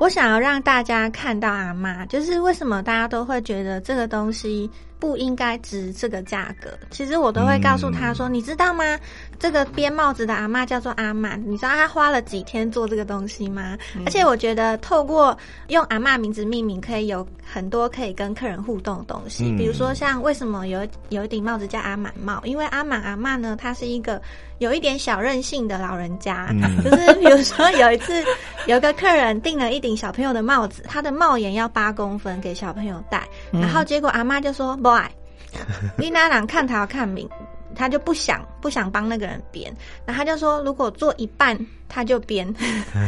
我想要让大家看到阿妈，就是为什么大家都会觉得这个东西不应该值这个价格。其实我都会告诉他说：“你知道吗？这个编帽子的阿妈叫做阿曼，你知道她花了几天做这个东西吗？而且我觉得透过用阿妈名字命名，可以有很多可以跟客人互动的东西。比如说像为什么有有一顶帽子叫阿满帽？因为阿满阿妈呢，她是一个有一点小任性的老人家，就是比如说有一次 有一个客人订了一顶小朋友的帽子，他的帽檐要八公分给小朋友戴，然后结果阿妈就说：“boy，你那人看他要看明。”他就不想不想帮那个人编，然后他就说如果做一半他就编，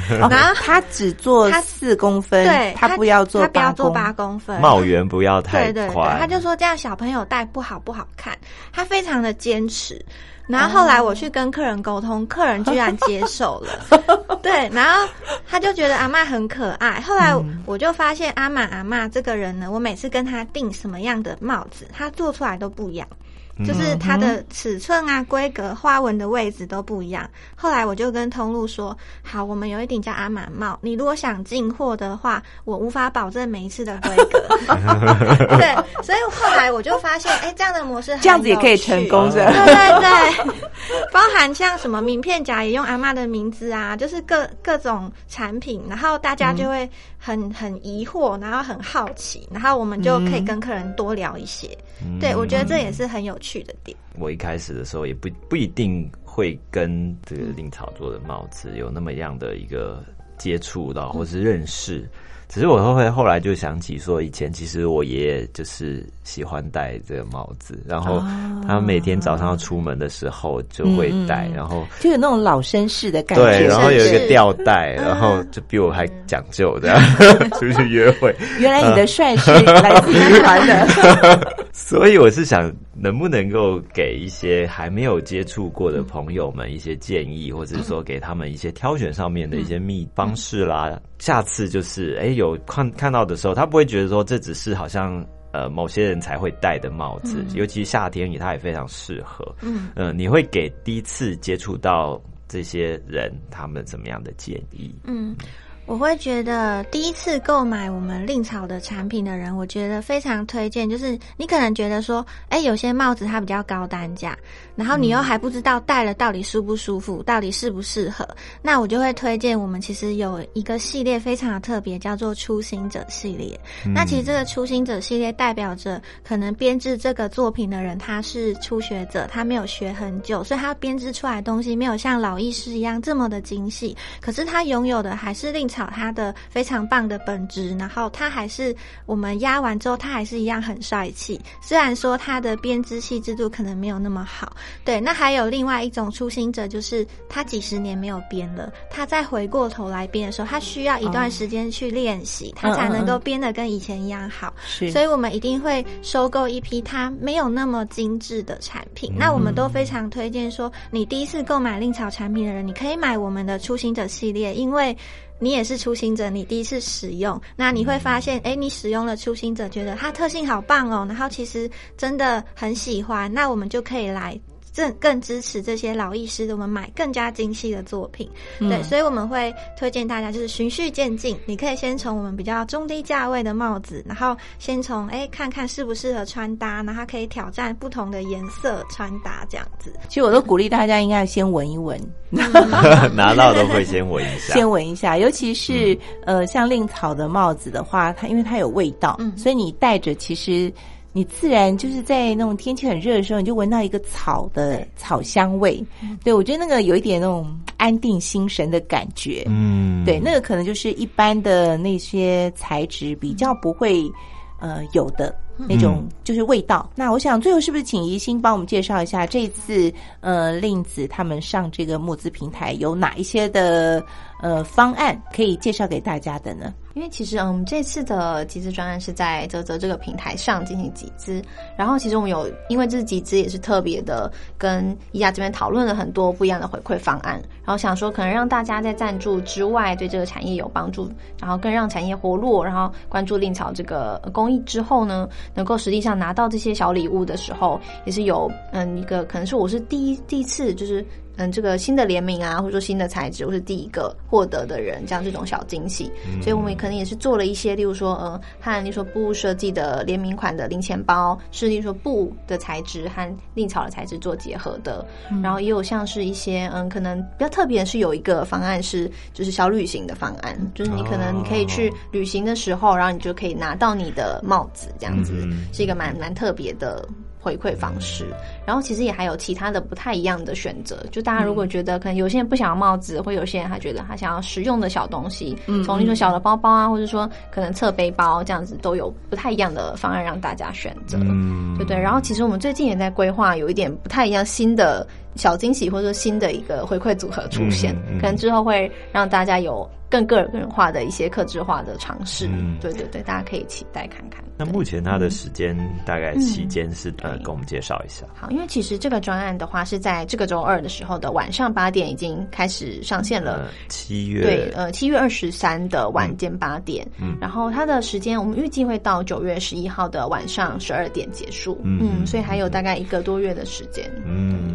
然后他只做他四公分，对，他不要做，他不要做八公分，帽圆不要太宽。他就说这样小朋友戴不好不好看，他非常的坚持。然后后来我去跟客人沟通，客人居然接受了，对，然后他就觉得阿妈很可爱。后来我就发现阿满阿妈这个人呢，我每次跟他订什么样的帽子，他做出来都不一样。就是它的尺寸啊、规格、花纹的位置都不一样。后来我就跟通路说：“好，我们有一顶叫阿满帽，你如果想进货的话，我无法保证每一次的规格。”对，所以后来我就发现，哎，这样的模式这样子也可以成功，对对对，包含像什么名片夹也用阿妈的名字啊，就是各各种产品，然后大家就会很很疑惑，然后很好奇，然后我们就可以跟客人多聊一些。对，我觉得这也是很有趣的点。我一开始的时候也不不一定会跟这个令草做的帽子有那么样的一个接触到，或是认识。只是我后会后来就想起说，以前其实我爷爷就是喜欢戴这个帽子，然后他每天早上要出门的时候就会戴，然后就有那种老绅士的感觉。对，然后有一个吊带，然后就比我还讲究的出去约会。原来你的帅是来自于团的，所以我是想。能不能够给一些还没有接触过的朋友们一些建议，或者是说给他们一些挑选上面的一些秘方式啦？下次就是哎有看看到的时候，他不会觉得说这只是好像呃某些人才会戴的帽子，尤其夏天里它也非常适合。嗯呃，你会给第一次接触到这些人他们怎么样的建议？嗯。我会觉得第一次购买我们令草的产品的人，我觉得非常推荐。就是你可能觉得说，哎，有些帽子它比较高单价，然后你又还不知道戴了到底舒不舒服，到底适不适合，那我就会推荐我们其实有一个系列非常的特别，叫做初心者系列。那其实这个初心者系列代表着可能编制这个作品的人他是初学者，他没有学很久，所以他编织出来的东西没有像老艺师一样这么的精细，可是他拥有的还是令。草它的非常棒的本质，然后它还是我们压完之后，它还是一样很帅气。虽然说它的编织细致度可能没有那么好，对。那还有另外一种初心者，就是他几十年没有编了，他再回过头来编的时候，他需要一段时间去练习，他才能够编的跟以前一样好。是，所以我们一定会收购一批它没有那么精致的产品。那我们都非常推荐说，你第一次购买令草产品的人，你可以买我们的初心者系列，因为。你也是初心者，你第一次使用，那你会发现，哎，你使用了初心者，觉得它特性好棒哦，然后其实真的很喜欢，那我们就可以来。更更支持这些老艺师的，我们买更加精细的作品，对，所以我们会推荐大家就是循序渐进，你可以先从我们比较中低价位的帽子，然后先从哎看看适不适合穿搭，然后可以挑战不同的颜色穿搭这样子。其实我都鼓励大家应该先闻一闻，拿到都会先闻一下，先闻一下，尤其是呃像令草的帽子的话，它因为它有味道，所以你戴着其实。你自然就是在那种天气很热的时候，你就闻到一个草的草香味。对我觉得那个有一点那种安定心神的感觉。嗯，对，那个可能就是一般的那些材质比较不会呃有的那种就是味道。那我想最后是不是请宜兴帮我们介绍一下这次呃令子他们上这个募资平台有哪一些的呃方案可以介绍给大家的呢？因为其实，嗯，这次的集资专案是在泽泽这个平台上进行集资，然后其实我们有，因为这次集资也是特别的，跟宜家这边讨论了很多不一样的回馈方案，然后想说可能让大家在赞助之外对这个产业有帮助，然后更让产业活络，然后关注令草这个公益之后呢，能够实际上拿到这些小礼物的时候，也是有，嗯，一个可能是我是第一第一次就是嗯这个新的联名啊，或者说新的材质，我是第一个获得的人，这样这种小惊喜。所以我们可能也是做了一些，例如说，嗯，和例如说布设计的联名款的零钱包，是例如说布的材质和令草的材质做结合的。然后也有像是一些，嗯，可能比较特别的是有一个方案是就是小旅行的方案，就是你可能你可以去旅行的时候，然后你就可以拿到你的帽子，这样子是一个蛮蛮特别的。回馈方式，然后其实也还有其他的不太一样的选择。就大家如果觉得可能有些人不想要帽子，或有些人他觉得他想要实用的小东西，从那种小的包包啊，或者说可能侧背包这样子，都有不太一样的方案让大家选择，对不对？然后其实我们最近也在规划有一点不太一样新的小惊喜，或者说新的一个回馈组合出现，可能之后会让大家有。更个人化的一些克制化的尝试，嗯对对对，大家可以期待看看。那目前它的时间大概期间是呃，跟我们介绍一下。好，因为其实这个专案的话是在这个周二的时候的晚上八点已经开始上线了。七月对，呃，七月二十三的晚间八点，嗯，然后它的时间我们预计会到九月十一号的晚上十二点结束，嗯，所以还有大概一个多月的时间，嗯。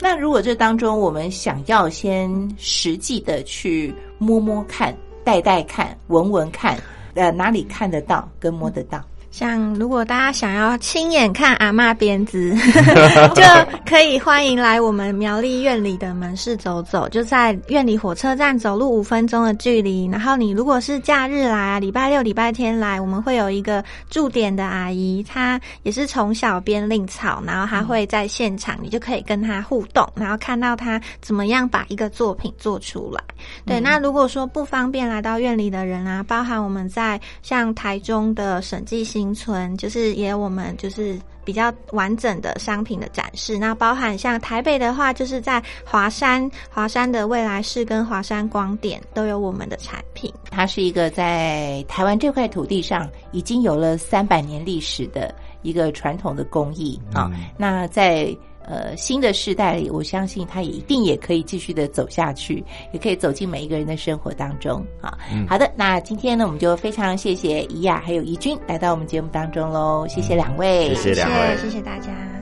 那如果这当中我们想要先实际的去摸摸看、带带看、闻闻看，呃，哪里看得到跟摸得到？像如果大家想要亲眼看阿妈编织，就可以欢迎来我们苗栗院里的门市走走，就在院里火车站走路五分钟的距离。然后你如果是假日来，礼拜六、礼拜天来，我们会有一个驻点的阿姨，她也是从小编令草，然后她会在现场，你就可以跟她互动，然后看到她怎么样把一个作品做出来。对，那如果说不方便来到院里的人啊，包含我们在像台中的审计新。村就是也有我们就是比较完整的商品的展示，那包含像台北的话，就是在华山华山的未来市跟华山光点都有我们的产品。它是一个在台湾这块土地上已经有了三百年历史的一个传统的工艺啊。那在呃，新的时代里，我相信它也一定也可以继续的走下去，也可以走进每一个人的生活当中啊。好的，那今天呢，我们就非常谢谢怡雅还有怡君来到我们节目当中喽，谢谢两位，谢谢两位，谢谢大家。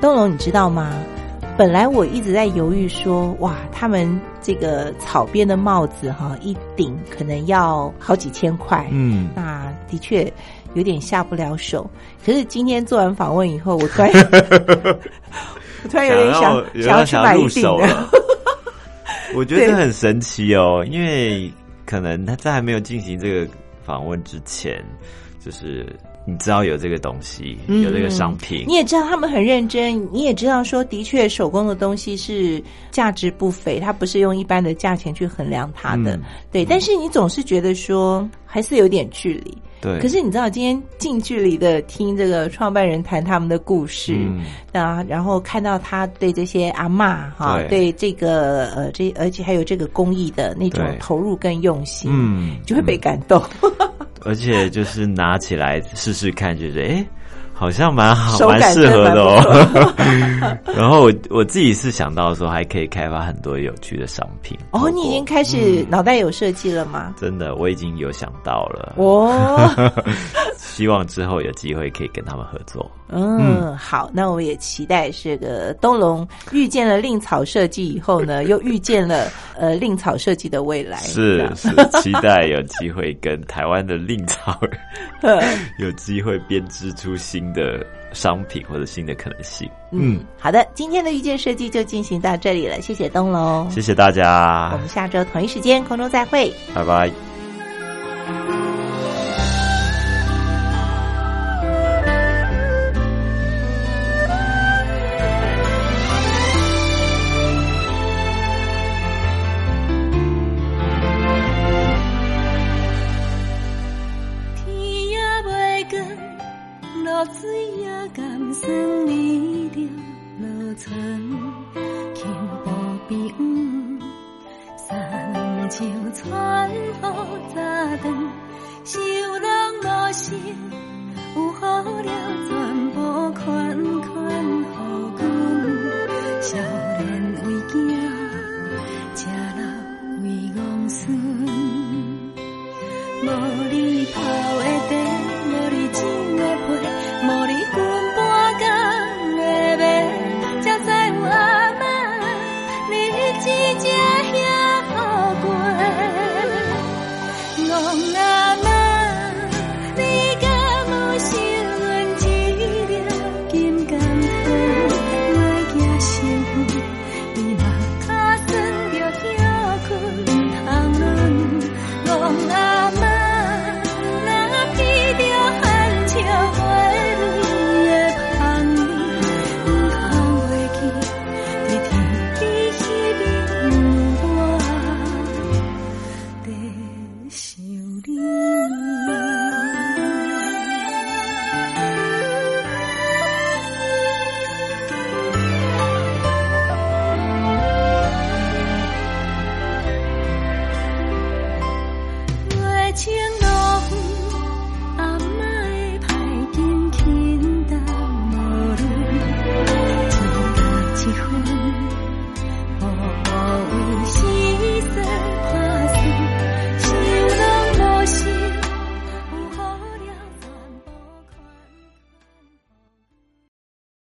东龙，你知道吗？本来我一直在犹豫，说哇，他们这个草编的帽子哈，一顶可能要好几千块，嗯，那的确有点下不了手。可是今天做完访问以后，我突然，我突然有点想想要去买一顶了。我觉得很神奇哦，因为可能他在还没有进行这个访问之前，就是。你知道有这个东西，有这个商品，你也知道他们很认真，你也知道说，的确手工的东西是价值不菲，它不是用一般的价钱去衡量它的，对。但是你总是觉得说，还是有点距离，对。可是你知道，今天近距离的听这个创办人谈他们的故事啊，然后看到他对这些阿妈哈，对。这个呃这，而且还有这个公益的那种投入跟用心，嗯，就会被感动。而且就是拿起来试试看，觉得哎，好像蛮好，蛮适合的哦。然后我我自己是想到说，还可以开发很多有趣的商品。哦，你已经开始脑袋有设计了吗？真的，我已经有想到了。哦，希望之后有机会可以跟他们合作。嗯，好，那我也期待这个东龙遇见了令草设计以后呢，又遇见了呃令草设计的未来。是是，期待有机会跟台湾的令草 有机会编织出新的商品或者新的可能性。嗯，好的，今天的遇见设计就进行到这里了，谢谢东龙，谢谢大家，我们下周同一时间空中再会，拜拜。